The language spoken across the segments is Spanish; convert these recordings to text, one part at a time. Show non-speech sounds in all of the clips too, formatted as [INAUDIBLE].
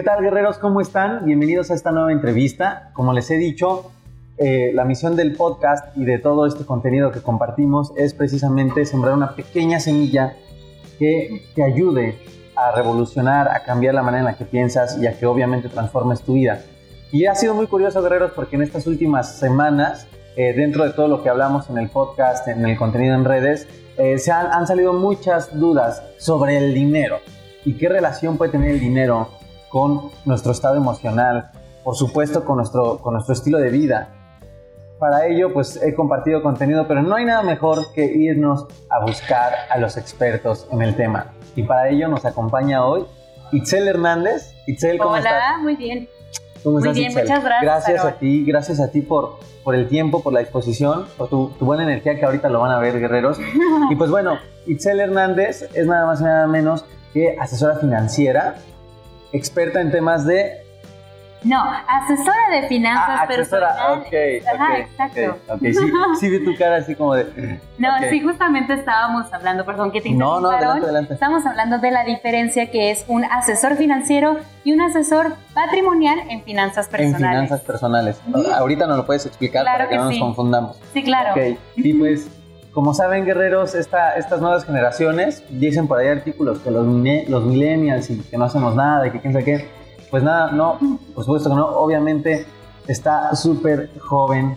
¿Qué tal guerreros? ¿Cómo están? Bienvenidos a esta nueva entrevista. Como les he dicho, eh, la misión del podcast y de todo este contenido que compartimos es precisamente sembrar una pequeña semilla que te ayude a revolucionar, a cambiar la manera en la que piensas y a que obviamente transformes tu vida. Y ha sido muy curioso, guerreros, porque en estas últimas semanas, eh, dentro de todo lo que hablamos en el podcast, en el contenido en redes, eh, se han, han salido muchas dudas sobre el dinero y qué relación puede tener el dinero con nuestro estado emocional, por supuesto con nuestro, con nuestro estilo de vida. Para ello, pues he compartido contenido, pero no hay nada mejor que irnos a buscar a los expertos en el tema. Y para ello nos acompaña hoy Itzel Hernández. Itzel, ¿cómo Hola, estás? muy bien. ¿Cómo Muy estás, bien, Itzel? muchas gracias, Gracias a ti, gracias a ti por, por el tiempo, por la disposición, por tu, tu buena energía que ahorita lo van a ver, guerreros. [LAUGHS] Y pues bueno, Itzel Hernández es nada más y nada menos que asesora financiera, experta en temas de... No, asesora de finanzas Ah, asesora, personales. ok, Ajá, ok, exacto. ok, ok, sí, sí vi tu cara así como de... No, sí, justamente estábamos hablando, perdón, que te No, no, adelante, adelante. Estamos hablando de la diferencia que es un asesor financiero y un asesor patrimonial en finanzas En personales. finanzas personales. Ahorita nos lo puedes explicar Claro para que, que no nos sí. confundamos. Sí, claro. Ok, y pues, como saben, guerreros, esta, estas nuevas generaciones dicen por ahí artículos que los, los millennials y que no hacemos nada y que quién sabe qué. Pues nada, no, por supuesto que no. Obviamente está súper joven,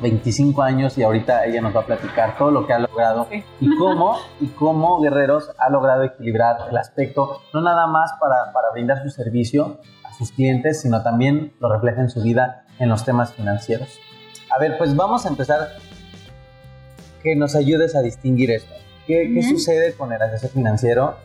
25 años, y ahorita ella nos va a platicar todo lo que ha logrado Sí. y cómo, y cómo Guerreros ha logrado equilibrar el aspecto, no nada más para, para brindar su servicio a sus clientes, sino también lo refleja en su vida en los temas financieros. A ver, pues vamos a empezar que nos ayudes a distinguir esto. ¿Qué, qué sucede con el asesor financiero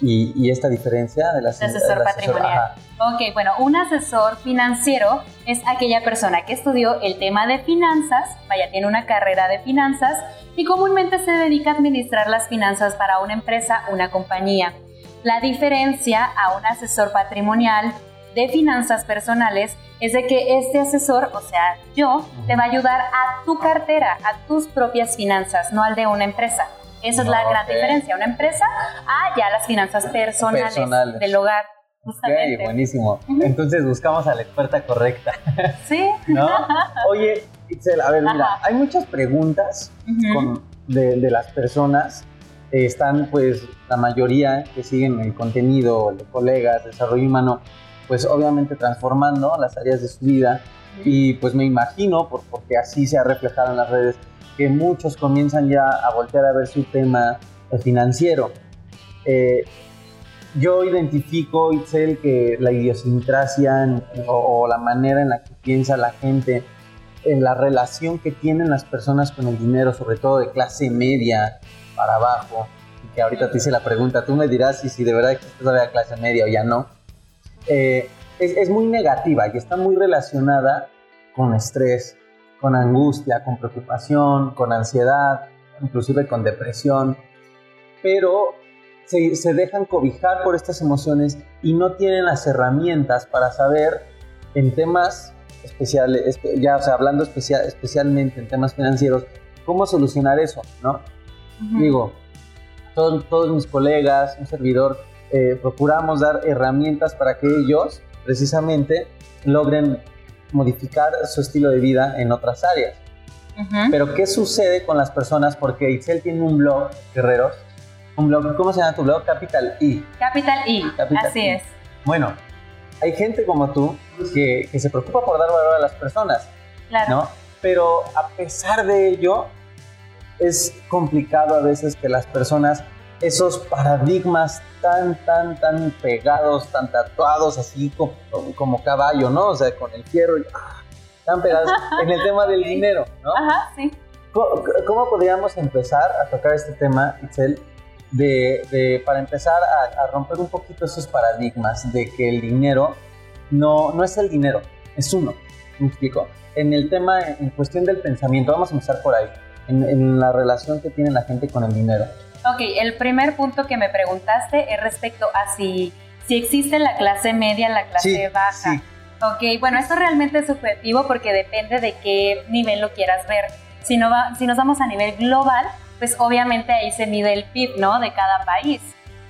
y, y esta diferencia del ase- El asesor del patrimonial. ajá. Ok, bueno, un asesor financiero es aquella persona que estudió el tema de finanzas, vaya, tiene una carrera de finanzas y comúnmente se dedica a administrar las finanzas para una empresa, una compañía. La diferencia a un asesor patrimonial de finanzas personales es de que este asesor, o sea, yo, te va a ayudar a tu cartera, a tus propias finanzas, no al de una empresa. Esa es la No, gran diferencia. Una empresa, ah, ya las finanzas personales, Personales. del hogar. Justamente. buenísimo. Ujú. Entonces buscamos a la experta correcta, Sí. [LAUGHS] ¿no? Oye, Itzel, a ver, mira, Ajá. hay muchas preguntas Ujú. con- de, de las personas. Están, pues, la mayoría que siguen el contenido de colegas, desarrollo humano, pues obviamente transformando las áreas de su vida. Y pues me imagino, por, porque así se ha reflejado en las redes, que muchos comienzan ya a voltear a ver su tema eh, financiero. Eh, yo identifico, Itzel, que la idiosincrasia en- o, o la manera en la que piensa la gente, en la relación que tienen las personas con el dinero, sobre todo de clase media para abajo, y que ahorita te hice la pregunta, tú me dirás si, si de verdad existe todavía clase media o ya no, eh, es, es muy negativa y está muy relacionada con estrés, con angustia, con preocupación, con ansiedad, inclusive con depresión, pero se, se dejan cobijar por estas emociones y no tienen las herramientas para saber en temas especiales, espe- ya o sea, hablando especial, especialmente en temas financieros, cómo solucionar eso, ¿no? Ujú. Digo, todos, todos mis colegas, un servidor, eh, procuramos dar herramientas para que ellos precisamente logren modificar su estilo de vida en otras áreas. Pero ¿qué sucede con las personas? Porque Itzel tiene un blog, Guerreros, un blog, ¿cómo se llama tu blog? Capital I. Capital I, Capital así I. es. Bueno, hay gente como tú que, que se preocupa por dar valor a las personas, Claro. ¿no? Pero a pesar de ello, es complicado a veces que las personas, esos paradigmas tan, tan, tan pegados, tan tatuados, así como, como caballo, ¿no? O sea, con el fierro, y, ah, tan pegados [LAUGHS] en el tema del dinero, ¿no? Ajá, sí. ¿Cómo, cómo podríamos empezar a tocar este tema, Itzel? De, de, para empezar a, a, romper un poquito esos paradigmas de que el dinero no, no es el dinero, es uno. ¿Me explico? En el tema, en cuestión del pensamiento, vamos a empezar por ahí, en, en la relación que tiene la gente con el dinero. Ok, el primer punto que me preguntaste es respecto a si, si existe la clase media, la clase Sí, baja. sí. Ok, bueno, esto realmente es subjetivo porque depende de qué nivel lo quieras ver. Si, no va- si nos vamos a nivel global, pues obviamente ahí se mide el PIB, ¿no? De cada país.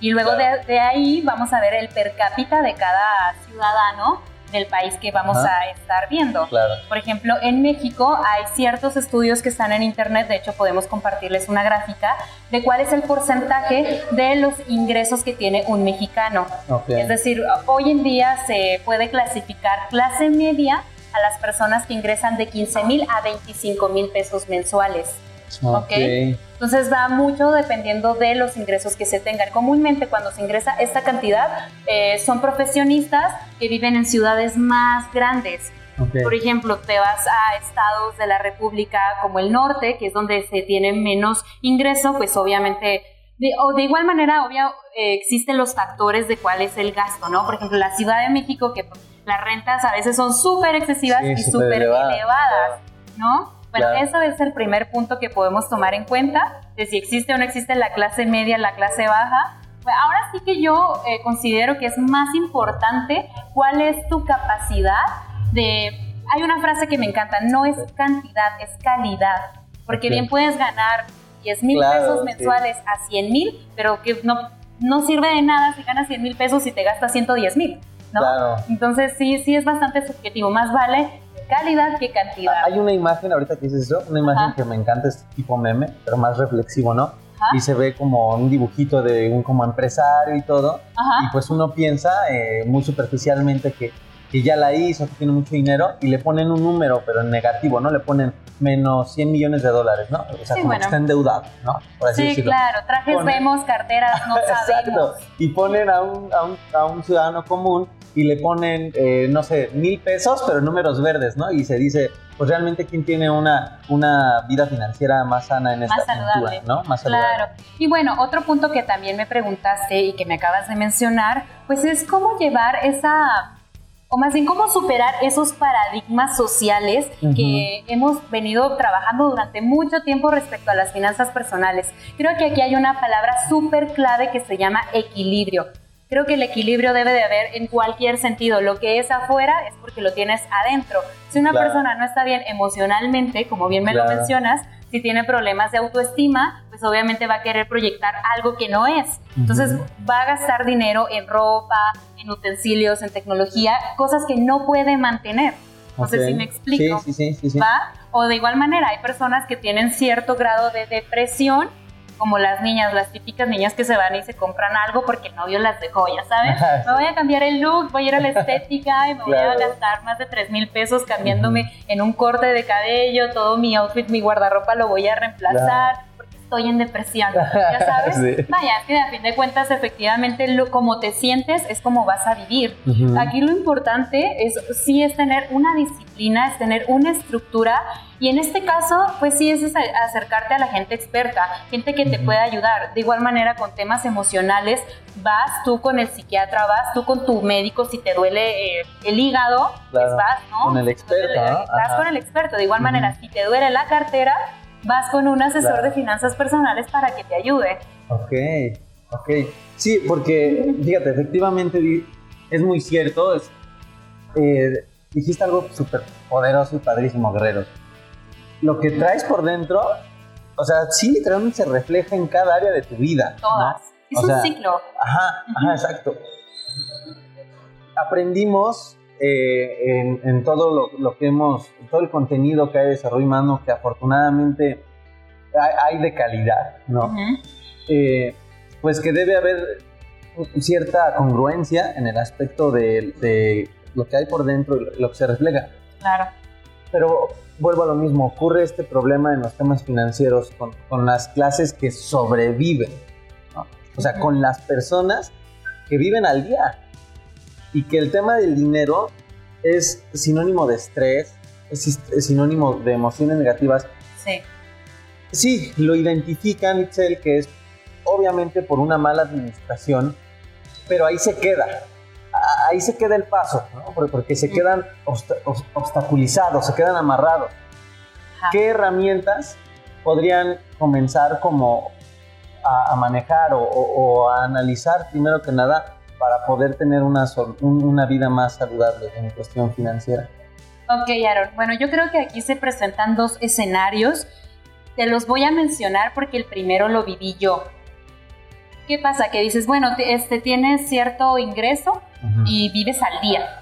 Y luego Claro. de, de ahí vamos a ver el per cápita de cada ciudadano del país que vamos Ajá. a estar viendo. Claro. Por ejemplo, en México hay ciertos estudios que están en internet, de hecho podemos compartirles una gráfica de cuál es el porcentaje de los ingresos que tiene un mexicano. Ok. Es decir, hoy en día se puede clasificar clase media a las personas que ingresan de 15 mil a 25 mil pesos mensuales. Ok. Entonces va mucho dependiendo de los ingresos que se tengan. Comúnmente cuando se ingresa esta cantidad eh, son profesionistas que viven en ciudades más grandes. ok. Por ejemplo, te vas a estados de la República como el norte, que es donde se tiene menos ingreso, pues obviamente, de, o de igual manera, obvio, eh, existen los factores de cuál es el gasto, ¿no? Por ejemplo, la Ciudad de México, que las rentas a veces son súper excesivas Sí, y súper elevadas, ¿no? Bueno, eso es el primer punto que podemos tomar en cuenta, de si existe o no existe la clase media, la clase baja. Pues ahora sí que yo eh, considero que es más importante cuál es tu capacidad de... Hay una frase que me encanta, no es cantidad, es calidad. Porque bien puedes ganar 10 mil Claro, pesos sí. mensuales a 100 mil, pero que no, no sirve de nada si ganas 100 mil pesos y te gastas 110 mil, ¿no? Claro. Entonces sí, sí es bastante subjetivo. Más vale calidad que cantidad. Hay una imagen, ahorita que dices eso, una imagen Ajá. que me encanta, es tipo meme, pero más reflexivo, ¿no? Ajá. Y se ve como un dibujito de un como empresario y todo. Ajá. Y pues uno piensa eh, muy superficialmente que, que ya la hizo, que tiene mucho dinero, y le ponen un número, pero en negativo, ¿no? Le ponen menos 100 millones de dólares, ¿no? O sea, Sí, como bueno. que está endeudado, ¿no? Por así Sí, decirlo. claro, trajes Ponen- vemos, carteras no [LAUGHS] Exacto. sabemos. Y ponen a un, a un, a un ciudadano común y le ponen, eh, no sé, mil pesos, pero números verdes, ¿no? Y se dice, pues realmente quién tiene una, una vida financiera más sana en esta Más saludable. cultura, ¿no? Más saludable. Claro. Y bueno, otro punto que también me preguntaste y que me acabas de mencionar, pues es cómo llevar esa, o más bien cómo superar esos paradigmas sociales Ujú. que hemos venido trabajando durante mucho tiempo respecto a las finanzas personales. Creo que aquí hay una palabra súper clave que se llama equilibrio. Creo que el equilibrio debe de haber en cualquier sentido. Lo que es afuera es porque lo tienes adentro. Si una Claro. persona no está bien emocionalmente, como bien me Claro. lo mencionas, si tiene problemas de autoestima, pues obviamente va a querer proyectar algo que no es. Entonces Ujú. va a gastar dinero en ropa, en utensilios, en tecnología, cosas que no puede mantener. No sé Ok. si me explico. Sí, sí. sí. ¿Va? O de igual manera, hay personas que tienen cierto grado de depresión, como las niñas, las típicas niñas que se van y se compran algo porque el novio las dejó, ya sabes. [LAUGHS] Me voy a cambiar el look, voy a ir a la estética y me voy a Claro. gastar más de 3 mil pesos cambiándome en un corte de cabello, todo mi outfit, mi guardarropa lo voy a reemplazar porque estoy en depresión, ya sabes. [LAUGHS] Sí. Vaya, que a fin de cuentas efectivamente lo, como te sientes es como vas a vivir. Ujú. Aquí lo importante es sí es tener una disciplina, es tener una estructura y en este caso pues sí es acercarte a la gente experta, gente que te pueda ayudar. De igual manera con temas emocionales, vas tú con el psiquiatra, vas tú con tu médico si te duele eh, el hígado, pues Claro, vas, ¿no? con el experto. Vas Ajá. con el experto. De igual manera, si te duele la cartera, vas con un asesor Claro. de finanzas personales para que te ayude. Ok, ok. Sí, porque fíjate, efectivamente es muy cierto. es- eh, dijiste algo súper poderoso y padrísimo, Guerrero. Lo que traes por dentro, o sea, sí, literalmente se refleja en cada área de tu vida. ¿no? Todas. Es O un sea, ciclo. Ajá, ajá, exacto. Aprendimos eh, en, en todo lo, lo que hemos, todo el contenido que hay de desarrollo humano, que afortunadamente hay, hay de calidad, ¿no? Eh, pues que debe haber cierta congruencia en el aspecto de, de lo que hay por dentro y lo que se refleja. Claro. Pero vuelvo a lo mismo, ocurre este problema en los temas financieros con, con las clases que sobreviven, ¿no? o sea, con las personas que viven al día y que el tema del dinero es sinónimo de estrés, es, es sinónimo de emociones negativas. Sí. Sí, lo identifican, Itzel, que es obviamente por una mala administración, pero ahí se queda. Ahí se queda el paso, ¿no? Porque- se quedan obsta- obs- obstaculizados, se quedan amarrados. Ajá. ¿Qué herramientas podrían comenzar como a, a manejar o, o- o a analizar primero que nada para poder tener una, un- una vida más saludable en cuestión financiera? Ok, Aaron. Bueno, yo creo que aquí se presentan dos escenarios. Te los voy a mencionar porque el primero lo viví yo. ¿Qué pasa? Que dices, bueno, te- este, tienes cierto ingreso y vives al día.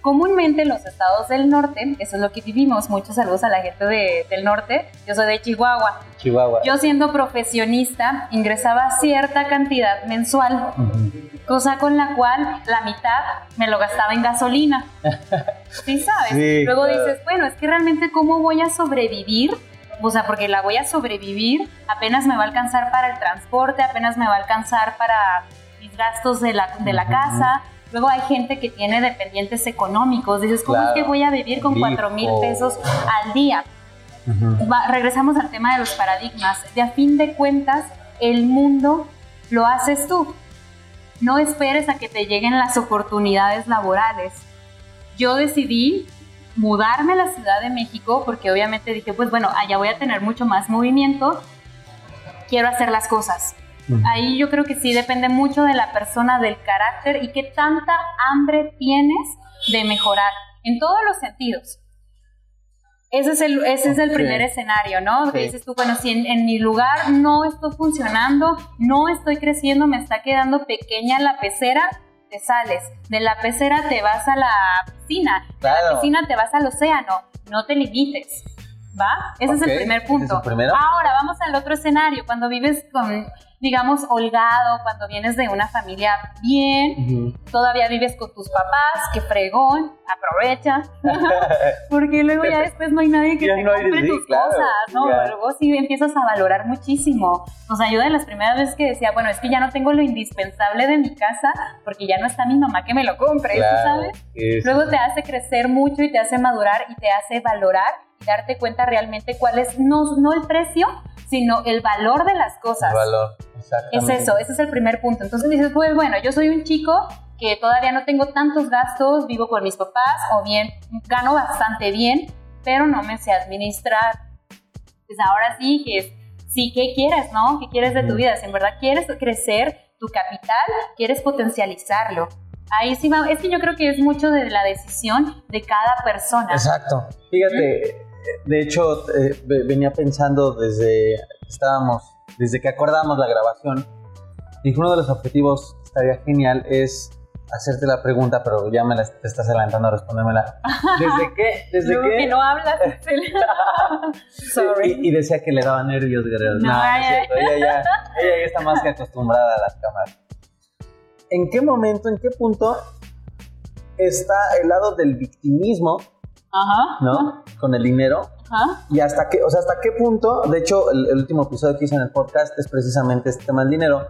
Comúnmente en los estados del norte, eso es lo que vivimos. Muchos saludos a la gente de- del norte. Yo soy de Chihuahua. Chihuahua. Yo siendo profesionista ingresaba cierta cantidad mensual, Ujú. cosa con la cual la mitad me lo gastaba en gasolina. [LAUGHS] ¿Sí sabes? Sí, Luego claro. dices, bueno, es que realmente cómo voy a sobrevivir, o sea, porque la voy a sobrevivir, apenas me va a alcanzar para el transporte, apenas me va a alcanzar para gastos de la, de la casa. Luego hay gente que tiene dependientes económicos. Dices, ¿cómo Claro. es que voy a vivir con cuatro mil pesos al día? Va- regresamos al tema de los paradigmas. De a fin de cuentas, el mundo lo haces tú. No esperes a que te lleguen las oportunidades laborales. Yo decidí mudarme a la Ciudad de México porque obviamente dije, pues bueno, allá voy a tener mucho más movimiento. Quiero hacer las cosas. Ahí yo creo que sí depende mucho de la persona, del carácter y qué tanta hambre tienes de mejorar en todos los sentidos. Ese es el, ese es el primer escenario, ¿no? Que dices tú, bueno, si en, en mi lugar no estoy funcionando, no estoy creciendo, me está quedando pequeña la pecera, te sales. De la pecera te vas a la piscina, de la Claro. piscina te vas al océano, no te limites. ¿Va? Ese es el primer ¿ese es punto. el? Ahora vamos al otro escenario, cuando vives con, digamos, holgado, cuando vienes de una familia bien, todavía vives con tus papás, que fregón, aprovecha, [LAUGHS] porque luego ya después no hay nadie que te no compre sí, tus claro, cosas, ¿no? Luego sí empiezas a valorar muchísimo. Nos ayuda en las primeras veces que decía, bueno, es que ya no tengo lo indispensable de mi casa, porque ya no está mi mamá que me lo compre, ¿tú Claro, sabes? sí, sí, Luego te hace crecer mucho y te hace madurar y te hace valorar y darte cuenta realmente cuál es, no, no el precio, sino el valor de las cosas. El valor. Es Exactamente. eso, ese es el primer punto. Entonces dices, pues bueno, yo soy un chico que todavía no tengo tantos gastos, vivo con mis papás o bien gano bastante bien, pero no me sé administrar. Pues ahora sí que es, sí, ¿qué quieres, no? ¿Qué quieres de tu vida? Si en verdad quieres crecer tu capital, quieres potencializarlo. Ahí sí es que yo creo que es mucho de la decisión de cada persona. Exacto. Fíjate, de hecho, eh, ve- venía pensando desde que estábamos, desde que acordamos la grabación, dije uno de los objetivos que estaría genial es hacerte la pregunta, pero ya me la, te estás adelantando a respondérmela. [LAUGHS] ¿Desde qué? ¿Desde Luego qué? que no hablas, [LAUGHS] Sorry. Y, y decía que le daba nervios, Guerrero. No, No, no es cierto. Ella ya, ella ya está más que acostumbrada a las cámaras. ¿En qué momento, en qué punto está el lado del victimismo, Ajá. ¿no? Con el dinero. Ajá. Y hasta qué, o sea, hasta qué punto, de hecho, el, el último episodio que hice en el podcast es precisamente este tema del dinero.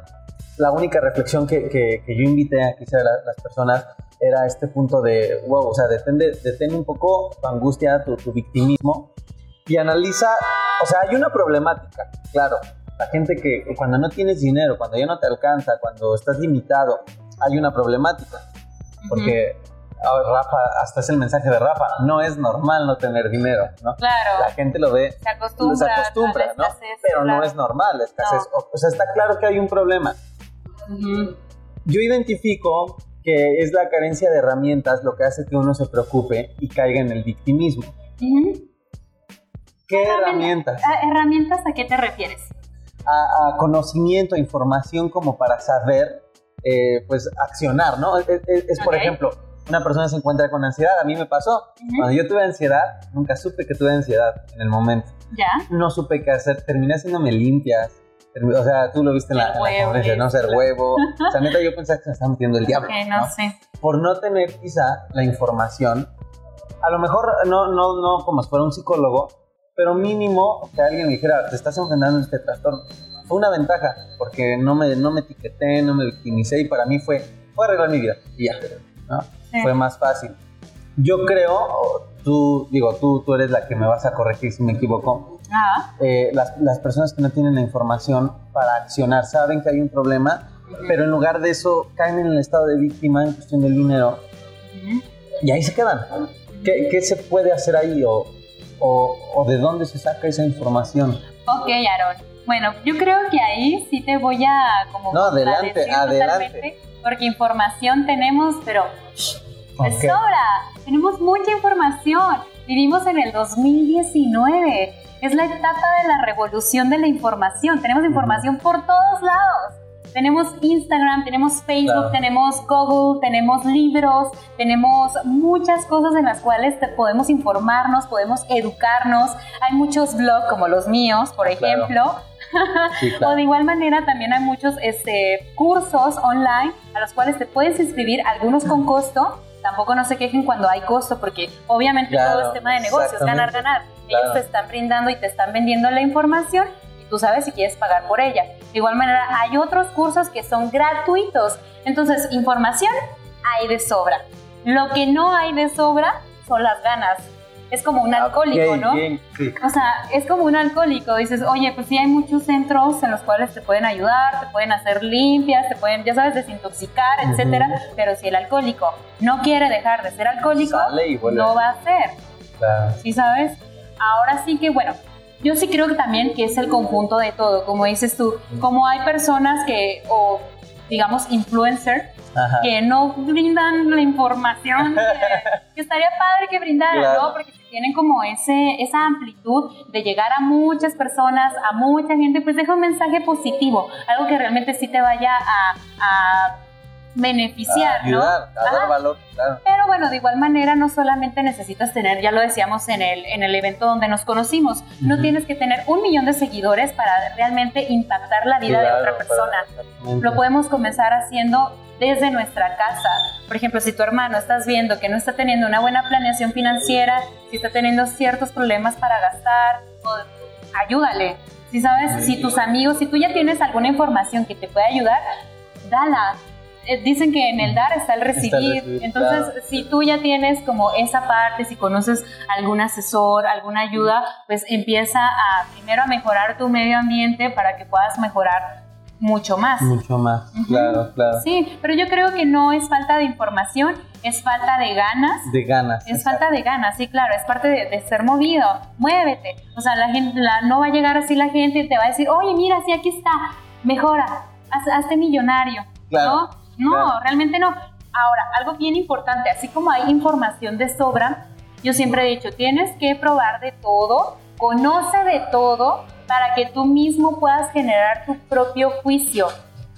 La única reflexión que, que- que yo invité a que hicieran la- las personas era este punto de, wow, o sea, detén, detén un poco tu angustia, tu, tu victimismo y analiza, o sea, hay una problemática, claro. La gente que que cuando no tienes dinero, cuando ya no te alcanza, cuando estás limitado, hay una problemática. Porque Rafa, hasta es el mensaje de Rafa, no es normal no tener dinero, ¿no? Claro. La gente lo ve, se acostumbra, se acostumbra, ¿no? escasez, Pero no es normal la escasez. O, o sea, está claro que hay un problema. Ujú. Yo identifico que es la carencia de herramientas lo que hace que uno se preocupe y caiga en el victimismo. ¿Qué Herramienta- herramientas? ¿A ¿Herramientas a qué te refieres? A, a conocimiento, a información como para saber, eh, pues, accionar, ¿no? Es, es- es, por ejemplo, una persona se encuentra con ansiedad, a mí me pasó. Ujú. Cuando yo tuve ansiedad, nunca supe que tuve ansiedad en el momento. ¿Ya? no supe qué hacer, terminé haciéndome limpias. O sea, tú lo viste en la, en la conferencia, ¿no? Ser huevo. [LAUGHS] O sea, neta, yo pensaba que se me estaba metiendo el diablo. Ok, no, ¿no? sé. Por no tener quizá la información, a lo mejor no, no, no como si fuera un psicólogo, pero mínimo que alguien me dijera, te estás enfrentando a este trastorno. Fue una ventaja, porque no me, no me etiqueté, no me victimicé y para mí fue, fue arreglar mi vida y ya, ¿no? Fue más fácil. Yo creo, tú, digo, tú, tú eres la que me vas a corregir si me equivoco. Ah, Eh, las, las personas que no tienen la información para accionar saben que hay un problema, pero en lugar de eso caen en el estado de víctima en cuestión del dinero y ahí se quedan. ¿Qué, qué se puede hacer ahí o, o, o de dónde se saca esa información? Ok, Aaron. Bueno, yo creo que ahí sí te voy a como No, adelante, adelante. totalmente, porque información tenemos, pero de Ok. sobra. Tenemos mucha información. Vivimos en el 2019. Es la etapa de la revolución de la información. Tenemos información por todos lados. Tenemos Instagram, tenemos Facebook, Claro. tenemos Google, tenemos libros, tenemos muchas cosas en las cuales te podemos informarnos, podemos educarnos. Hay muchos blogs como los míos, por Claro. Sí, [LAUGHS] o claro. de igual manera también hay muchos este, cursos online a los cuales te puedes inscribir, algunos con costo. Tampoco no se quejen cuando hay costo, porque obviamente Claro, todo es tema de negocios, ganar, ganar. Claro. Ellos te están brindando y te están vendiendo la información y tú sabes si quieres pagar por ella. De igual manera, hay otros cursos que son gratuitos. Entonces, información hay de sobra. Lo que no hay de sobra son las ganas. Es como un alcohólico, Ok, ¿no? bien, sí. O sea, es como un alcohólico. Dices, oye, pues sí hay muchos centros en los cuales te pueden ayudar, te pueden hacer limpias, te pueden, ya sabes, desintoxicar, etcétera. Pero si el alcohólico no quiere dejar de ser alcohólico, no va a ser. Claro. ¿Sí sabes? Ahora sí que, bueno, yo sí creo que también que es el conjunto de todo, como dices tú. Como hay personas que, o digamos, influencers, Ajá. que no brindan la información [LAUGHS] que, que estaría padre que brindaran, Claro. ¿no? Porque si tienen como ese, esa amplitud de llegar a muchas personas, a mucha gente, pues deja un mensaje positivo, algo que realmente sí te vaya a, a beneficiar, ayudar, ¿no? a dar valor, claro. Pero bueno, de igual manera no solamente necesitas tener, ya lo decíamos en el, en el evento donde nos conocimos, no Ujú. tienes que tener un millón de seguidores para realmente impactar la vida de Claro, otra para- persona. Lo podemos comenzar haciendo desde nuestra casa. Por ejemplo, si tu hermano estás viendo que no está teniendo una buena planeación financiera, si está teniendo ciertos problemas para gastar, ayúdale. Si sabes, si tus amigos, si tú ya tienes alguna información que te puede ayudar, dala. Eh, Dicen que en el dar está el recibir. recibir, Entonces, claro. si tú ya tienes como esa parte, si conoces algún asesor, alguna ayuda, pues empieza a primero a mejorar tu medio ambiente para que puedas mejorar mucho más. Mucho más, claro, claro. Sí, pero yo creo que no es falta de información, es falta de ganas. De ganas. Es falta de ganas, sí, claro, es parte de, de ser movido. Muévete. O sea, la gente, la- no va a llegar así la gente y te va a decir, oye, mira, sí, aquí está, mejora, haz- hazte millonario. Claro, No, no, claro. realmente no. Ahora, algo bien importante, así como hay información de sobra, yo siempre he dicho, tienes que probar de todo, conoce de todo, para que tú mismo puedas generar tu propio juicio.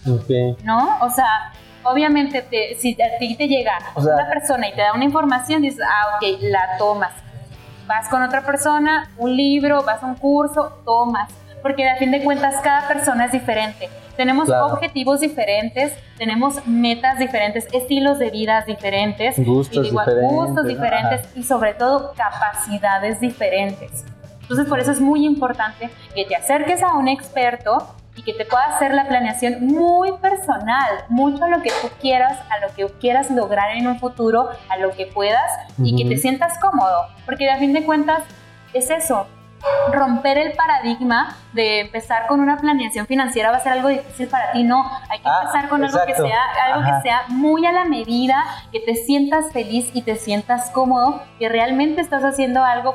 Ok. ¿no? O sea, obviamente te- si a ti te llega O sea- una persona y te da una información, dices, ah, ok, la tomas. Vas con otra persona, un libro, vas a un curso, tomas. Porque a fin de cuentas cada persona es diferente. Tenemos Claro. objetivos diferentes, tenemos metas diferentes, estilos de vida diferentes, Gustos igual- diferentes, gustos diferentes y sobre todo capacidades diferentes. Entonces por eso es muy importante que te acerques a un experto y que te pueda hacer la planeación muy personal, mucho a lo que tú quieras, a lo que quieras lograr en un futuro, a lo que puedas y que te sientas cómodo, porque a fin de cuentas es eso. Romper el paradigma de empezar con una planeación financiera va a ser algo difícil para ti, no. Hay que Ah, empezar con algo que exacto. sea algo Ajá. que sea muy a la medida, que te sientas feliz y te sientas cómodo, que realmente estás haciendo algo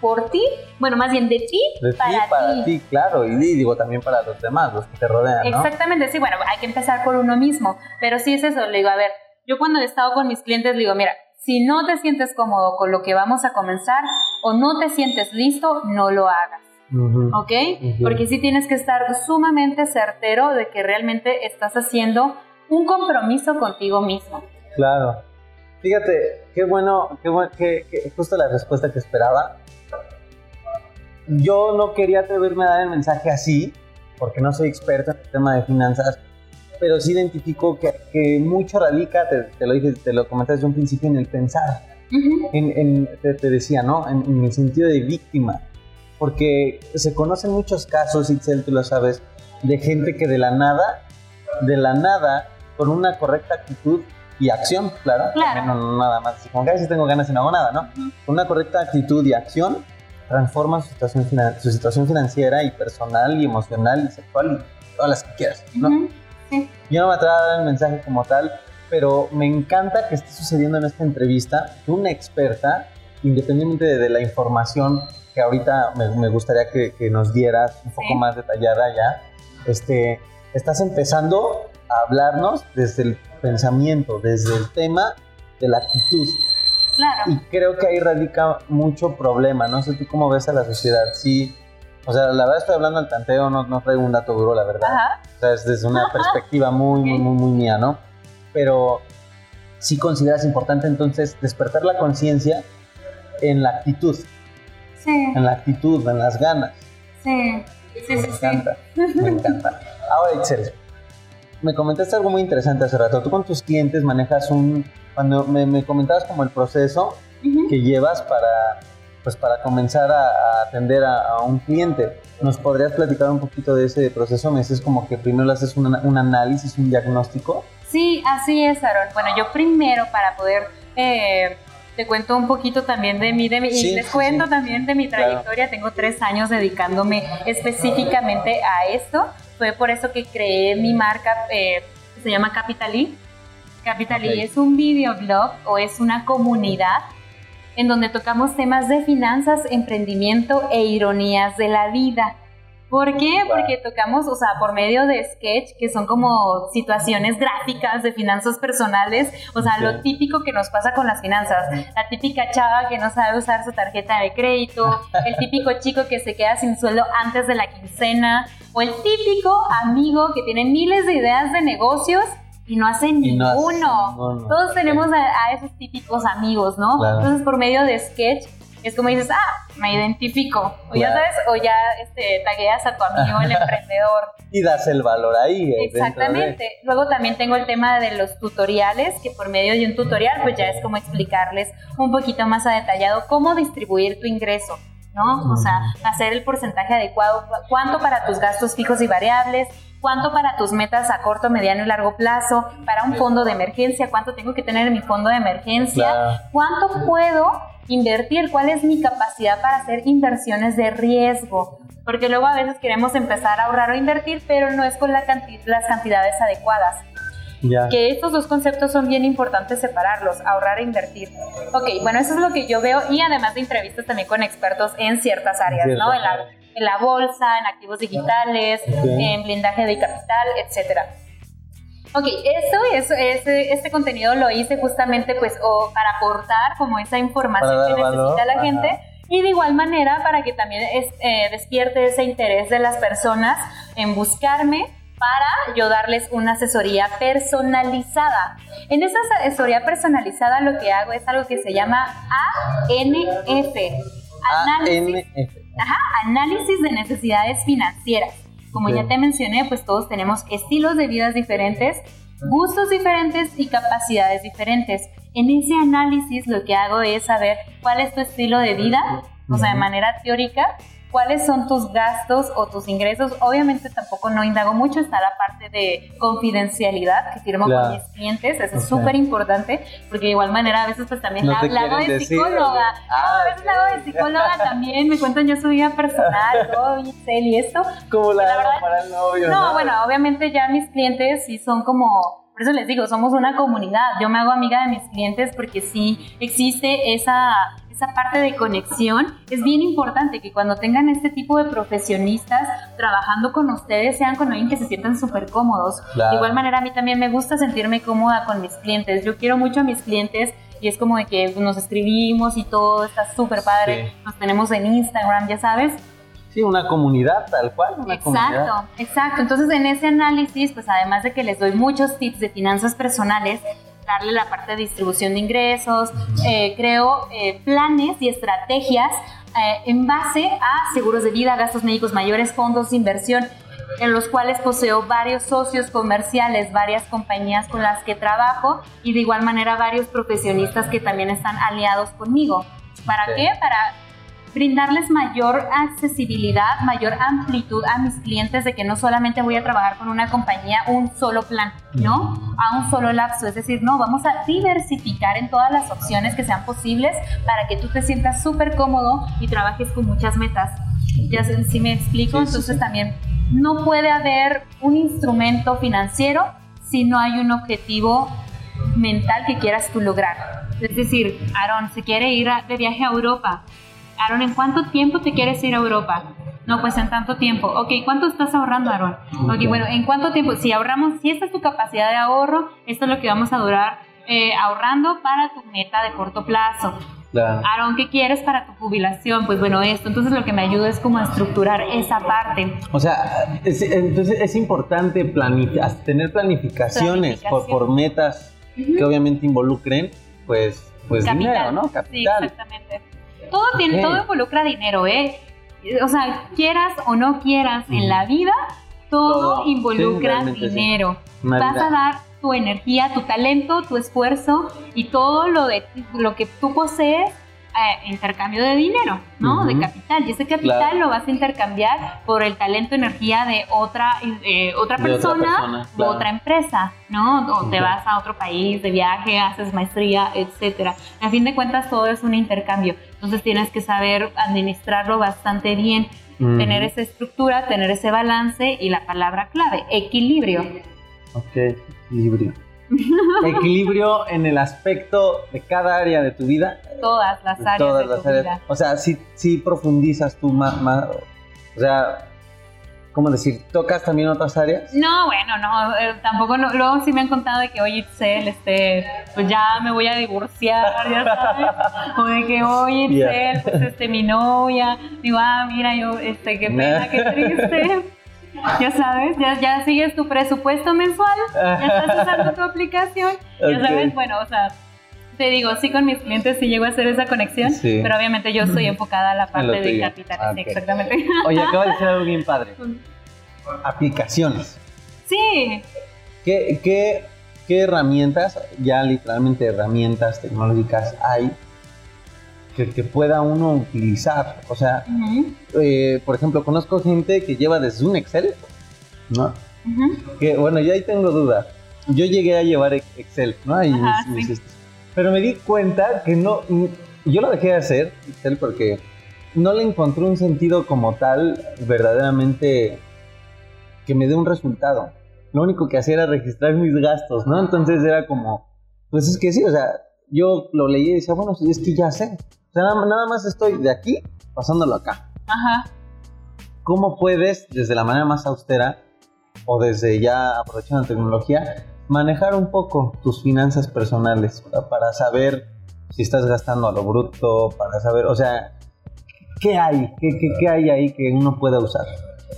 por ti, bueno, más bien de ti, De ti para, para ti. ti, claro. Y digo también para los demás, los que te rodean, ¿no? Exactamente, sí, bueno, hay que empezar por uno mismo, pero sí es eso, le digo, a ver, yo cuando he estado con mis clientes, le digo, mira, si no te sientes cómodo con lo que vamos a comenzar o no te sientes listo, no lo hagas. ¿Ok? Ujú. Porque sí tienes que estar sumamente certero de que realmente estás haciendo un compromiso contigo mismo. Claro. Fíjate, qué bueno, qué bueno, que, que- justo la respuesta que esperaba. Yo no quería atreverme a dar el mensaje así, porque no soy experto en el tema de finanzas, pero sí identifico que, que mucho radica, te, te, lo dije, te lo comenté desde un principio, en el pensar. En, en, te, te, decía, ¿no? En, en, el sentido de víctima. Porque se conocen muchos casos, Itzel, tú lo sabes, de gente que de la nada, de la nada, con una correcta actitud y acción, claro, claro. No, nada más, como que a veces tengo ganas y no hago nada, ¿no? Con una correcta actitud y acción, transforma su situación, su situación financiera y personal y emocional y sexual y todas las que quieras, ¿no? Ujú, Sí. Yo no me atrevo a dar el mensaje como tal, pero me encanta que esté sucediendo en esta entrevista que una experta, independientemente de, de la información que ahorita me, me gustaría que, que, nos dieras un poco Sí. más detallada ya, este, estás empezando a hablarnos desde el pensamiento, desde el tema de la actitud. Claro. Y creo que ahí radica mucho problema. No sé tú cómo ves a la sociedad. Sí, o sea, la verdad estoy hablando al tanteo, no, no traigo un dato duro, la verdad. Ajá. O sea, es desde una [LAUGHS] perspectiva muy, muy, muy, muy mía, ¿no? Pero sí consideras importante entonces despertar la conciencia en la actitud, Sí, en la actitud, en las ganas. sí. Sí, me sí, sí. encanta, me encanta. Ahora, Itzel, me comentaste algo muy interesante hace rato. Tú con tus clientes manejas un... Cuando me, me comentabas como el proceso Ujú. que llevas para, pues para comenzar a, a atender a, a un cliente. ¿Nos podrías platicar un poquito de ese proceso? Me dices como que primero haces un, un análisis, un diagnóstico. Sí, así es, Aaron. Bueno, yo primero para poder, eh, te cuento un poquito también de mí, de mi, Sí, y les cuento sí. también de mi Claro. trayectoria. Tengo tres años dedicándome específicamente a esto. Fue por eso que creé mi marca, eh, que se llama Capitalí. Capitalí Ok. es un videoblog o es una comunidad en donde tocamos temas de finanzas, emprendimiento e ironías de la vida. ¿Por qué? Porque tocamos, o sea, por medio de sketch, que son como situaciones gráficas de finanzas personales, o sea, Ok. lo típico que nos pasa con las finanzas. La típica chava que no sabe usar su tarjeta de crédito, el típico [LAUGHS] chico que se queda sin sueldo antes de la quincena, o el típico amigo que tiene miles de ideas de negocios y no hace Y no hace ninguno. ninguno. Todos tenemos a, a esos típicos amigos, ¿no? Claro. Entonces, por medio de sketch, es como dices, ah, me identifico. O ya sabes, o ya este, tagueas a tu amigo, el [LAUGHS] emprendedor. Y das el valor ahí. eh, de- Exactamente. Luego también tengo el tema de los tutoriales, que por medio de un tutorial, pues ya es como explicarles un poquito más a detallado cómo distribuir tu ingreso. ¿no? O sea, hacer el porcentaje adecuado, cu- cuánto para tus gastos fijos y variables, cuánto para tus metas a corto, mediano y largo plazo, para un fondo de emergencia, cuánto tengo que tener en mi fondo de emergencia, Claro. cuánto puedo invertir, cuál es mi capacidad para hacer inversiones de riesgo. Porque luego a veces queremos empezar a ahorrar o invertir, pero no es con la canti- las cantidades adecuadas. Ya. Que estos dos conceptos son bien importantes separarlos, ahorrar e invertir. Ok, bueno, eso es lo que yo veo y además de entrevistas también con expertos en ciertas áreas, ¿no? En la, en la bolsa, en activos digitales, en blindaje de capital, etcétera. Ok, eso, ese, este contenido lo hice justamente pues o para aportar como esa información que necesita valor, la ajá. gente y de igual manera para que también es- eh, despierte ese interés de las personas en buscarme para yo darles una asesoría personalizada. En esa asesoría personalizada lo que hago es algo que se llama ANF. Análisis ANF. Ajá, análisis de necesidades financieras. Como ya te mencioné, pues todos tenemos estilos de vidas diferentes, gustos diferentes y capacidades diferentes. En ese análisis lo que hago es saber cuál es tu estilo de vida, o sea, de manera teórica, cuáles son tus gastos o tus ingresos. Obviamente tampoco no indago mucho, está la parte de confidencialidad que firmo Claro. con mis clientes, eso es súper importante, porque de igual manera a veces pues también No la, hago de psicóloga. ¿no? No, a veces la hago de psicóloga también, me cuentan yo su vida personal, [LAUGHS] todo, y Excel y esto. ¿Cómo la, La verdad- para el novio? No, bueno, obviamente ya mis clientes sí son como, por eso les digo, somos una comunidad. Yo me hago amiga de mis clientes porque sí existe esa, esa parte de conexión. Es bien importante que cuando tengan este tipo de profesionistas trabajando con ustedes, sean con alguien que se sientan súper cómodos. Claro. De igual manera, a mí también me gusta sentirme cómoda con mis clientes. Yo quiero mucho a mis clientes. Y es como de que nos escribimos y todo está súper padre. Sí. Nos tenemos en Instagram, ya sabes. Sí, una comunidad tal cual. Una comunidad. Exacto, exacto. Entonces en ese análisis, pues además de que les doy muchos tips de finanzas personales, darle la parte de distribución de ingresos, eh, creo eh, planes y estrategias eh, en base a seguros de vida, gastos médicos mayores, fondos de inversión. en los cuales poseo varios socios comerciales, varias compañías con las que trabajo y de igual manera varios profesionistas que también están aliados conmigo. ¿Para qué? Para brindarles mayor accesibilidad, mayor amplitud a mis clientes de que no solamente voy a trabajar con una compañía un solo plan, ¿no? A un solo lapso, es decir, no, vamos a diversificar en todas las opciones que sean posibles para que tú te sientas súper cómodo y trabajes con muchas metas. Ya sé si me explico, entonces también no puede haber un instrumento financiero si no hay un objetivo mental que quieras tú lograr. Es decir, Aaron se quiere ir de viaje a Europa. Aaron, ¿en cuánto tiempo te quieres ir a Europa? No, pues en tanto tiempo. Ok, ¿cuánto estás ahorrando, Aaron? Ok, bueno, ¿en cuánto tiempo? Si ahorramos, si esta es tu capacidad de ahorro, esto es lo que vamos a durar eh, ahorrando para tu meta de corto plazo. Claro. Aaron, ¿qué quieres para tu jubilación? Pues bueno, esto. Entonces lo que me ayuda es como a estructurar esa parte. O sea, entonces es importante tener planificaciones por, por metas que obviamente involucren, pues, pues dinero, ¿no? Capital. Sí, exactamente. Todo, tiene, todo involucra dinero, ¿eh? O sea, quieras o no quieras en la vida, todo, involucra dinero. Vas a dar tu energía, tu talento, tu esfuerzo y todo lo, de, lo que tú posees eh, intercambio de dinero, ¿no? De capital. Y ese capital lo vas a intercambiar por el talento, energía de otra, eh, otra persona o otra empresa, ¿no? O te vas a otro país de viaje, haces maestría, etcétera. A fin de cuentas, todo es un intercambio. Entonces tienes que saber administrarlo bastante bien, tener esa estructura, tener ese balance y la palabra clave, equilibrio. Ok, equilibrio. [LAUGHS] equilibrio en el aspecto de cada área de tu vida. Todas las áreas de tu vida. O sea, si, si profundizas tú más, más, o sea, ¿cómo decir? ¿Tocas también otras áreas? No, bueno, no, eh, tampoco, luego sí me han contado de que, oye, Itzel, este, pues ya me voy a divorciar, ya sabes, [LAUGHS] o de que, oye, Itzel, pues este, mi novia, digo, ah, mira, yo, este, qué pena, qué [LAUGHS] triste. Ya sabes, ya, ya sigues tu presupuesto mensual, ya estás usando tu aplicación, ya sabes, bueno, o sea, te digo, sí con mis clientes sí llego a hacer esa conexión, pero obviamente yo estoy enfocada a la parte de capital, ah, exactamente. Oye, acaba de decir algo bien padre. [LAUGHS] Aplicaciones. Sí. ¿Qué, qué, qué herramientas, ya literalmente herramientas tecnológicas hay que, pueda uno utilizar. O sea, eh, por ejemplo, conozco gente que lleva desde un Excel, ¿no? Que bueno, yo ahí tengo duda. Yo llegué a llevar Excel, ¿no? pero me di cuenta que no, yo lo dejé de hacer, Excel, porque no le encontré un sentido como tal verdaderamente que me dé un resultado. Lo único que hacía era registrar mis gastos, ¿no? Entonces era como, pues es que sí, o sea, yo lo leí y decía, bueno, es que ya sé. O sea, nada, más estoy de aquí pasándolo acá. Ajá. ¿Cómo puedes, desde la manera más austera o desde ya aprovechando la tecnología, manejar un poco tus finanzas personales para saber si estás gastando a lo bruto, para saber, o sea, ¿qué hay? ¿Qué, qué, qué hay ahí que uno pueda usar?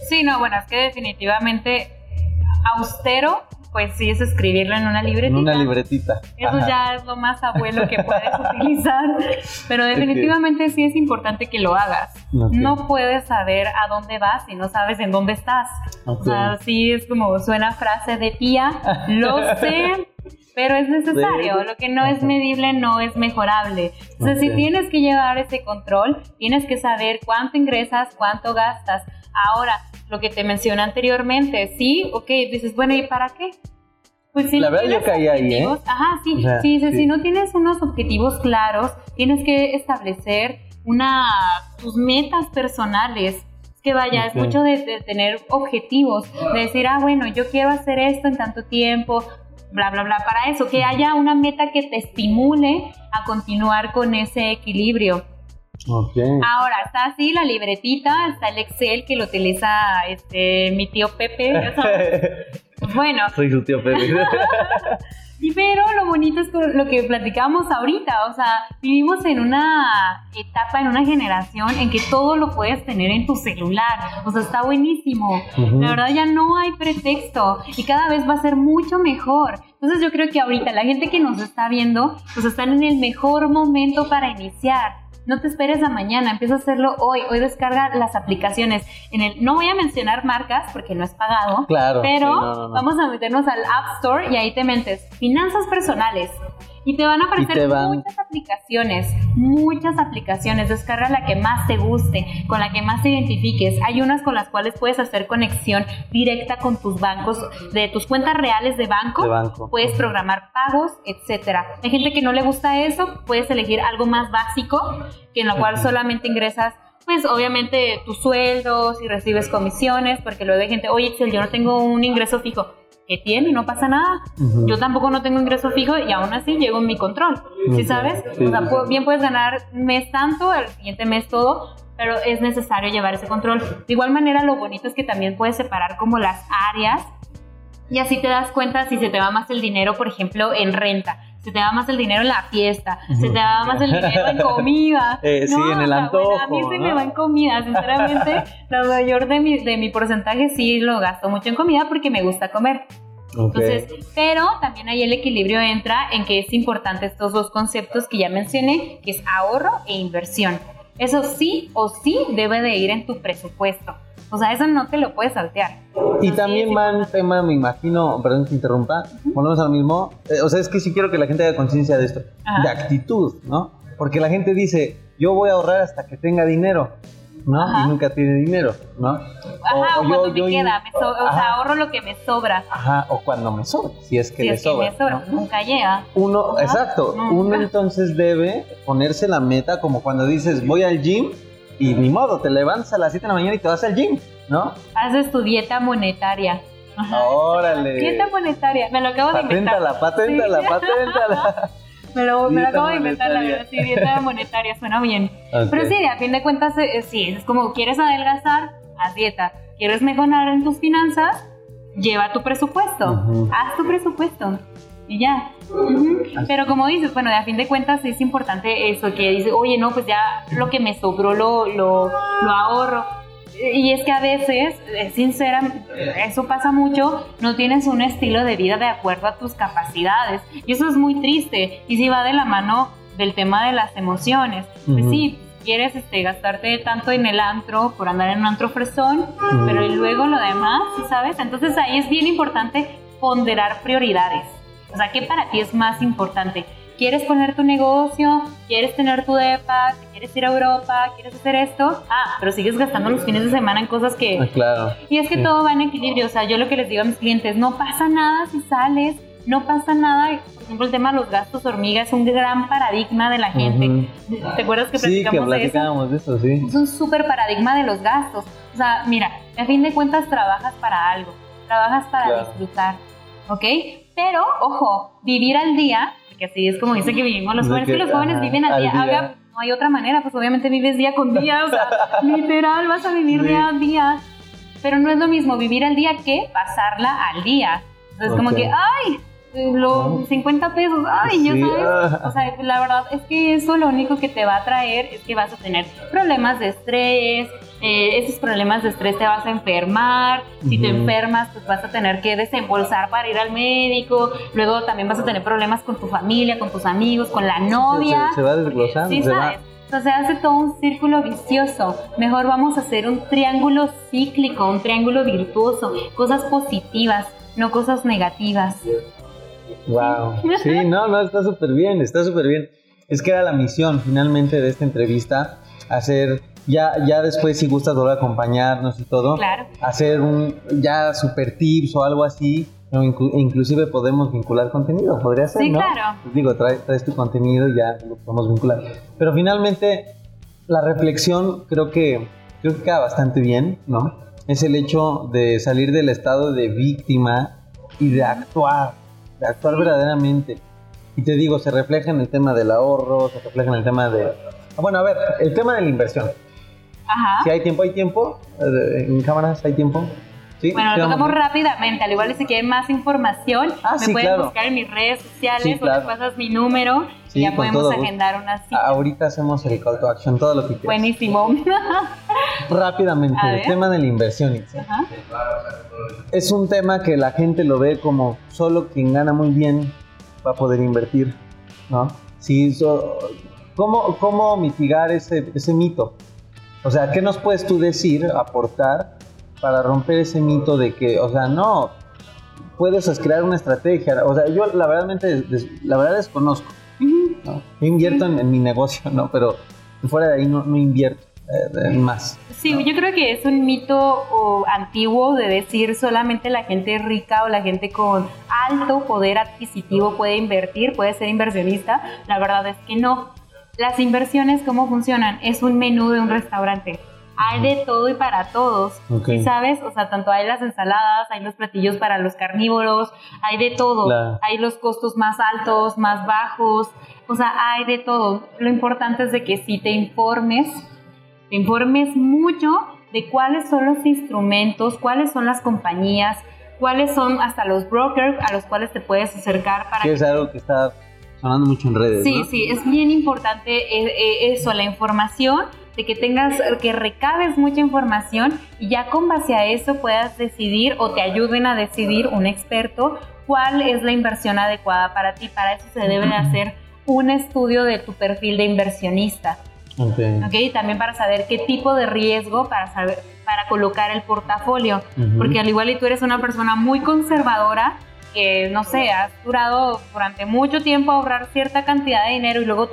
Sí, no, bueno, es que definitivamente austero pues sí es escribirlo en una libretita. En una libretita. Eso ya es lo más abuelo que puedes [LAUGHS] utilizar. Pero definitivamente sí es importante que lo hagas. No puedes saber a dónde vas si no sabes en dónde estás. O sea, sí es como suena frase de tía, lo [LAUGHS] sé. Pero es necesario, lo que no es medible no es mejorable. Entonces, si tienes que llevar ese control, tienes que saber cuánto ingresas, cuánto gastas. Ahora, lo que te mencioné anteriormente, sí, ok, dices, bueno, ¿y para qué? Pues si la verdad yo caí ahí, ¿eh? Ajá, sí, sí, si no tienes unos objetivos claros, tienes que establecer una, tus metas personales. Es que vaya, es mucho de, tener objetivos, de decir, ah, bueno, yo quiero hacer esto en tanto tiempo, bla, bla, bla, para eso, que haya una meta que te estimule a continuar con ese equilibrio. Ahora, está así la libretita, está el Excel que lo utiliza este, mi tío Pepe. [LAUGHS] bueno. Soy su tío Pepe. [LAUGHS] y pero lo bonito es lo que platicamos ahorita, o sea, vivimos en una etapa, en una generación en que todo lo puedes tener en tu celular, o sea, está buenísimo. La verdad ya no hay pretexto y cada vez va a ser mucho mejor. Entonces yo creo que ahorita la gente que nos está viendo, pues están en el mejor momento para iniciar no te esperes a mañana, empieza a hacerlo hoy. Hoy descarga las aplicaciones. En el, no voy a mencionar marcas porque no es pagado, Claro, pero sí, no, no, no. vamos a meternos al App Store y ahí te metes finanzas personales. Y te van a aparecer van- muchas aplicaciones, muchas aplicaciones. Descarga la que más te guste, con la que más te identifiques. Hay unas con las cuales puedes hacer conexión directa con tus bancos, de tus cuentas reales de banco. De banco. Puedes programar pagos, etcétera. Hay gente que no le gusta eso, puedes elegir algo más básico, que en lo cual solamente ingresas pues obviamente tus sueldos y recibes comisiones, porque luego hay gente, oye Excel, yo no tengo un ingreso fijo. ¿Qué tiene? No pasa nada. Yo tampoco no tengo ingreso fijo y aún así llego en mi control. ¿Sí sabes? Sí, o sea, sí. bien puedes ganar un mes tanto, el siguiente mes todo, pero es necesario llevar ese control. De igual manera, lo bonito es que también puedes separar como las áreas y así te das cuenta si se te va más el dinero, por ejemplo, en renta. Se te va más el dinero en la fiesta, se te va más el dinero en comida. [LAUGHS] Eh, sí, en el o sea, bueno, a mí antojo, ¿no? me va en comida, sinceramente. [LAUGHS] lo mayor de mi, de mi porcentaje sí lo gasto mucho en comida porque me gusta comer. Entonces, pero también ahí el equilibrio entra en que es importante estos dos conceptos que ya mencioné, que es ahorro e inversión. Eso sí o sí debe de ir en tu presupuesto. O sea, eso no te lo puedes saltear. Y también va en tema, me imagino, perdón que te interrumpa, volvemos al mismo. eh, o sea, es que sí quiero que la gente haga conciencia de esto, Ajá. de actitud, ¿no? Porque la gente dice, yo voy a ahorrar hasta que tenga dinero, ¿no? Ajá. Y nunca tiene dinero, ¿no? Ajá, o, cuando me yo- queda, me so- o sea, ahorro lo que me sobra. Ajá, o cuando me sobra, si es que si le es que sobra. me sobra, ¿no? nunca llega. Uno, Ajá. exacto, Nunca. uno entonces debe ponerse la meta como cuando dices, voy al gym y ni modo, te levantas a las 7 de la mañana y te vas al gym, ¿no? Haces tu dieta monetaria. Ajá. Órale. Dieta monetaria, me lo acabo de inventar. Paténtala, paténtala, Sí. paténtala. [LAUGHS] Me lo, me lo acabo de inventar, la verdad. Sí, dieta [LAUGHS] monetaria, suena bien. Pero sí, a fin de cuentas, eh, sí, es como quieres adelgazar, haz dieta. ¿Quieres mejorar en tus finanzas? Lleva tu presupuesto. Haz tu presupuesto. Y ya. Ujú. Pero como dices, bueno, a fin de cuentas es importante eso, que dice, oye, no, pues ya lo que me sobró lo, lo, lo ahorro. Y es que a veces, es sincera, eso pasa mucho, no tienes un estilo de vida de acuerdo a tus capacidades. Y eso es muy triste. Y si va de la mano del tema de las emociones. Pues Ujú. sí, quieres este, gastarte tanto en el antro por andar en un antro fresón, Ujú. pero y luego lo demás, ¿sí ¿sabes? Entonces ahí es bien importante ponderar prioridades. O sea, ¿qué para ti es más importante? ¿Quieres poner tu negocio? ¿Quieres tener tu depa? ¿Te quieres ir a Europa? ¿Quieres hacer esto? Ah, pero sigues gastando los fines de semana en cosas Ah, que... claro. Y es que Sí. todo va en equilibrio. O sea, yo lo que les digo a mis clientes, no pasa nada si sales, no pasa nada. Por ejemplo, el tema de los gastos hormiga es un gran paradigma de la gente. ¿Te acuerdas que Sí, que platicamos de eso? platicábamos de eso, sí. Es un súper paradigma de los gastos. O sea, mira, a fin de cuentas trabajas para algo, trabajas para Claro. disfrutar, ¿ok? Pero, ojo, vivir al día, porque así es como dice que vivimos los jóvenes, que, los jóvenes ajá, viven al al día. día. Ahora, no hay otra manera, pues obviamente vives día con día, o sea, [LAUGHS] literal vas a vivir Sí. día a día. Pero no es lo mismo vivir al día que pasarla al día. Entonces, como que, ay, los 50 pesos, ay, ya Sí, sabes. ah. O sea, la verdad es que eso lo único que te va a traer es que vas a tener problemas de estrés, eh, esos problemas de estrés te vas a enfermar, si te enfermas pues vas a tener que desembolsar para ir al médico, luego también vas a tener problemas con tu familia, con tus amigos, con la novia. Se, se va desglosando. Sí, se va- sabes. Entonces se hace todo un círculo vicioso. Mejor vamos a hacer un triángulo cíclico, un triángulo virtuoso, cosas positivas, no cosas negativas. Wow. Sí, no, no, está súper bien, está súper bien. Es que era la misión finalmente de esta entrevista, hacer, ya, ya después si gustas volver a acompañarnos y todo, Claro. hacer un ya super tips o algo así, o inclu- inclusive podemos vincular contenido, podría ser, Sí, ¿no? claro. Pues digo, trae- traes tu contenido y ya lo podemos vincular. Pero finalmente, la reflexión creo que, creo que queda bastante bien, ¿no? Es el hecho de salir del estado de víctima y de actuar, de actuar verdaderamente. Y te digo, se refleja en el tema del ahorro, se refleja en el tema de... Bueno, a ver, el tema de la inversión. Ajá. Si hay tiempo, hay tiempo. Eh, En cámaras hay tiempo. ¿Sí? Bueno, ¿Sí lo tocamos rápidamente. Al igual si quieren más información, Ah, me sí, pueden claro. buscar en mis redes sociales Sí, o claro. les pasas mi número Sí, y ya podemos agendar una cita. Ahorita hacemos el call to action, todo lo que quieras. Buenísimo. [LAUGHS] Rápidamente, el tema de la inversión. Ajá. Es un tema que la gente lo ve como solo quien gana muy bien va a poder invertir, ¿no? Si so- ¿cómo, cómo mitigar ese, ese mito? O sea, ¿qué nos puedes tú decir, aportar para romper ese mito de que, o sea, no, puedes crear una estrategia? O sea, yo la verdad, la verdad desconozco. ¿no? Yo invierto en, mi negocio, ¿no? Pero fuera de ahí no, no invierto eh, más. Sí, yo creo que es un mito antiguo de decir solamente la gente rica o la gente con alto poder adquisitivo puede invertir, puede ser inversionista. La verdad es que no. Las inversiones, ¿cómo funcionan? Es un menú de un restaurante. Hay de todo y para todos. ¿Sí sabes? O sea, tanto hay las ensaladas, hay los platillos para los carnívoros, hay de todo. Hay los costos más altos, más bajos. O sea, hay de todo. Lo importante es de que si te informes, te informes mucho de cuáles son los instrumentos, cuáles son las compañías, cuáles son hasta los brokers a los cuales te puedes acercar para... Que es algo que está sonando mucho en redes. Sí, sí, es bien importante eh, eh, eso, la información, de que tengas, que recabes mucha información y ya con base a eso puedas decidir o te ayuden a decidir un experto cuál es la inversión adecuada para ti. Para eso se debe de hacer un estudio de tu perfil de inversionista. Okay. También para saber qué tipo de riesgo para saber para colocar el portafolio, porque al igual y tú eres una persona muy conservadora que no sé, has durado durante mucho tiempo ahorrar cierta cantidad de dinero y luego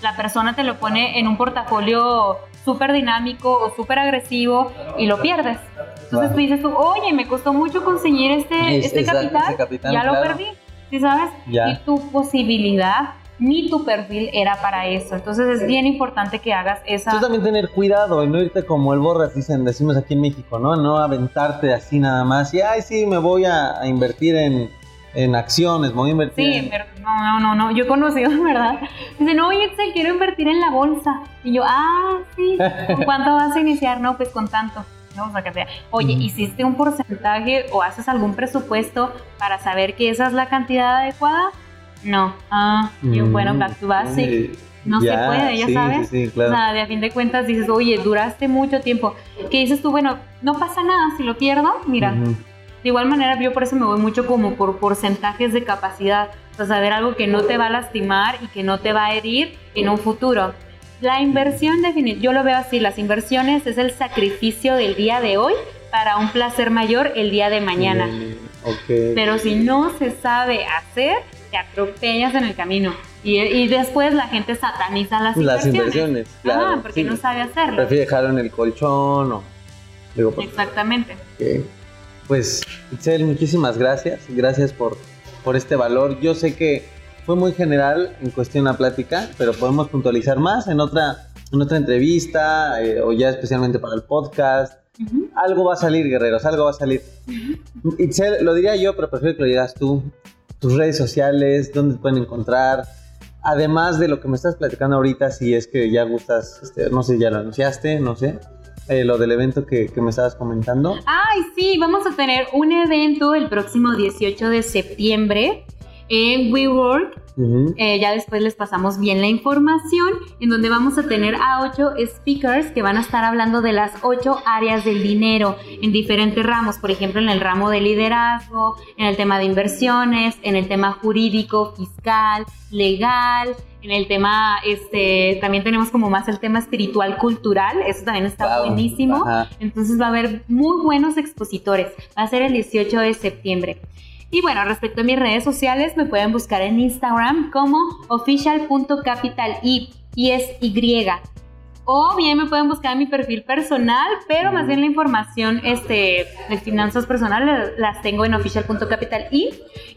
la persona te lo pone en un portafolio súper dinámico o súper agresivo y lo pierdes. Entonces tú dices tú, oye, me costó mucho conseguir este, este capital, ya lo perdí, ¿sí sabes? Y tu posibilidad ni tu perfil era para eso. Entonces es bien importante que hagas esa... Tú también tener cuidado y no irte como el borras, dicen, decimos aquí en México, ¿no? No aventarte así nada más y, ay, sí, me voy a, invertir en, en, acciones, voy a invertir Sí, pero no, no, no, yo he conocido, [LAUGHS] ¿verdad? Dicen, oye, quiero invertir en la bolsa. Y yo, ah, sí, [LAUGHS] cuánto vas a iniciar? No, pues con tanto. No, o sea, oye, ¿hiciste un porcentaje o haces algún presupuesto para saber que esa es la cantidad adecuada? No. Ah, y bueno, back to basic. No se puede, ya sabes. O sea, de a fin de cuentas dices, oye, duraste mucho tiempo. ¿Qué dices tú? Bueno, no pasa nada, si lo pierdo, mira. De igual manera, yo por eso me voy mucho como por porcentajes de capacidad. O sea, saber algo que no te va a lastimar y que no te va a herir en un futuro. La inversión, yo lo veo así, las inversiones es el sacrificio del día de hoy para un placer mayor el día de mañana. Pero si no se sabe hacer, te atropellas en el camino. Y, después la gente sataniza las, las inversiones. claro, porque no sabe hacerlo. Prefiere dejarlo en el colchón o... Digo, Exactamente. Pues, Itzel, muchísimas gracias. Gracias por, por este valor. Yo sé que fue muy general en cuestión la plática, pero podemos puntualizar más en otra, en otra entrevista eh, o ya especialmente para el podcast. Algo va a salir, guerreros, algo va a salir. Itzel, lo diría yo, pero prefiero que lo digas tú tus redes sociales, dónde te pueden encontrar. Además de lo que me estás platicando ahorita, si es que ya gustas, este, no sé, ya lo anunciaste, no sé, eh, lo del evento que, que, me estabas comentando. Ay, sí, vamos a tener un evento el próximo 18 de septiembre en WeWork. Eh, ya después les pasamos bien la información, en donde vamos a tener a ocho speakers que van a estar hablando de las ocho áreas del dinero en diferentes ramos, por ejemplo, en el ramo de liderazgo, en el tema de inversiones, en el tema jurídico, fiscal, legal, en el tema, este, también tenemos como más el tema espiritual, cultural, eso también está buenísimo. Entonces va a haber muy buenos expositores. Va a ser el 18 de septiembre. Y bueno, respecto a mis redes sociales, me pueden buscar en Instagram como official.capital y es Y. O bien me pueden buscar en mi perfil personal, pero más bien la información este, de finanzas personales las tengo en official.capital y.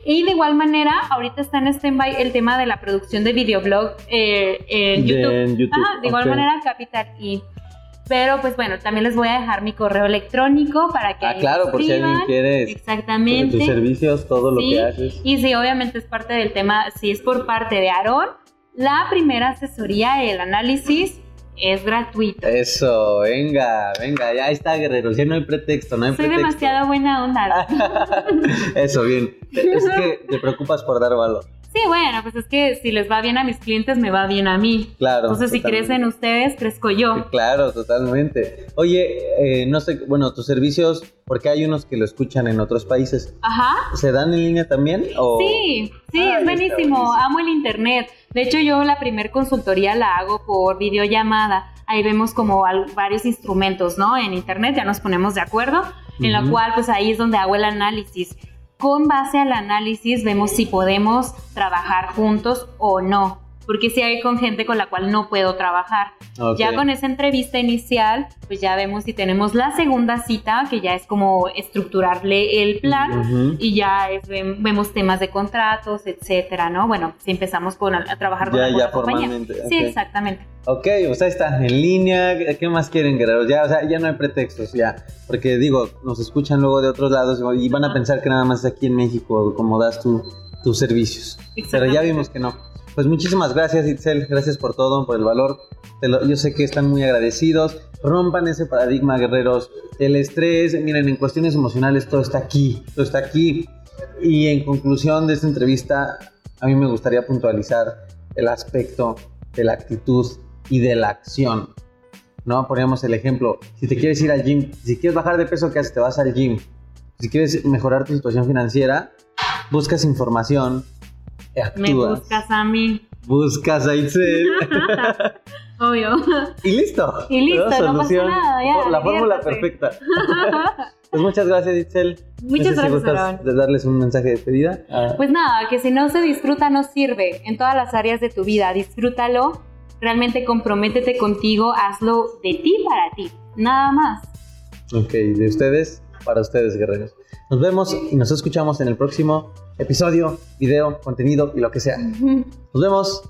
Y de igual manera, ahorita está en stand-by el tema de la producción de videoblog eh, en YouTube. De, YouTube. de igual manera, Capital y. Pero pues bueno, también les voy a dejar mi correo electrónico para que... Ah, claro, por si alguien quiere... Exactamente. Tus servicios, todo lo que haces. Y sí, obviamente es parte del tema, si es por parte de Aarón, la primera asesoría, el análisis es gratuito. Eso, venga, venga, ya está, guerreros, ya no hay pretexto, no hay Soy pretexto. demasiado buena onda. [LAUGHS] Eso, bien. Es que te preocupas por dar valor. Sí, bueno, pues es que si les va bien a mis clientes, me va bien a mí. Claro. Entonces, si crecen ustedes, crezco yo. Claro, totalmente. Oye, eh, no sé, bueno, tus servicios, porque hay unos que lo escuchan en otros países. Ajá. ¿Se dan en línea también? Sí, sí, es buenísimo. Amo el internet. De hecho, yo la primer consultoría la hago por videollamada. Ahí vemos como varios instrumentos, ¿no? En internet ya nos ponemos de acuerdo, en la cual pues ahí es donde hago el análisis. Con base al análisis vemos si podemos trabajar juntos o no porque si hay con gente con la cual no puedo trabajar. Ya con esa entrevista inicial, pues ya vemos si tenemos la segunda cita, que ya es como estructurarle el plan y ya vemos temas de contratos, etcétera, ¿no? Bueno, si empezamos con a, trabajar con ya, ya formalmente. Sí, exactamente. Ok, o sea, están en línea, ¿qué más quieren, guerreros? Ya, o sea, ya no hay pretextos, ya. Porque digo, nos escuchan luego de otros lados y van a pensar que nada más aquí en México como das tu, tus servicios. Pero ya vimos que no. Pues muchísimas gracias, Itzel. Gracias por todo, por el valor. yo sé que están muy agradecidos. Rompan ese paradigma, guerreros. El estrés, miren, en cuestiones emocionales todo está aquí. Todo está aquí. Y en conclusión de esta entrevista, a mí me gustaría puntualizar el aspecto de la actitud y de la acción. ¿No? Poníamos el ejemplo. Si te quieres ir al gym, si quieres bajar de peso, ¿qué haces? Te vas al gym. Si quieres mejorar tu situación financiera, buscas información, me buscas a mí. Buscas a Itzel. [LAUGHS] Obvio. Y listo. Y listo, no pasa nada, ya. La fórmula perfecta. [LAUGHS] Pues muchas gracias, Itzel. Muchas no gracias, si de darles un mensaje de despedida. Ah. Pues nada, que si no se disfruta no sirve en todas las áreas de tu vida. Disfrútalo, realmente comprométete contigo, hazlo de ti para ti, nada más. Ok, de ustedes para ustedes, guerreros. Nos vemos y nos escuchamos en el próximo episodio, video, contenido y lo que sea. Nos vemos.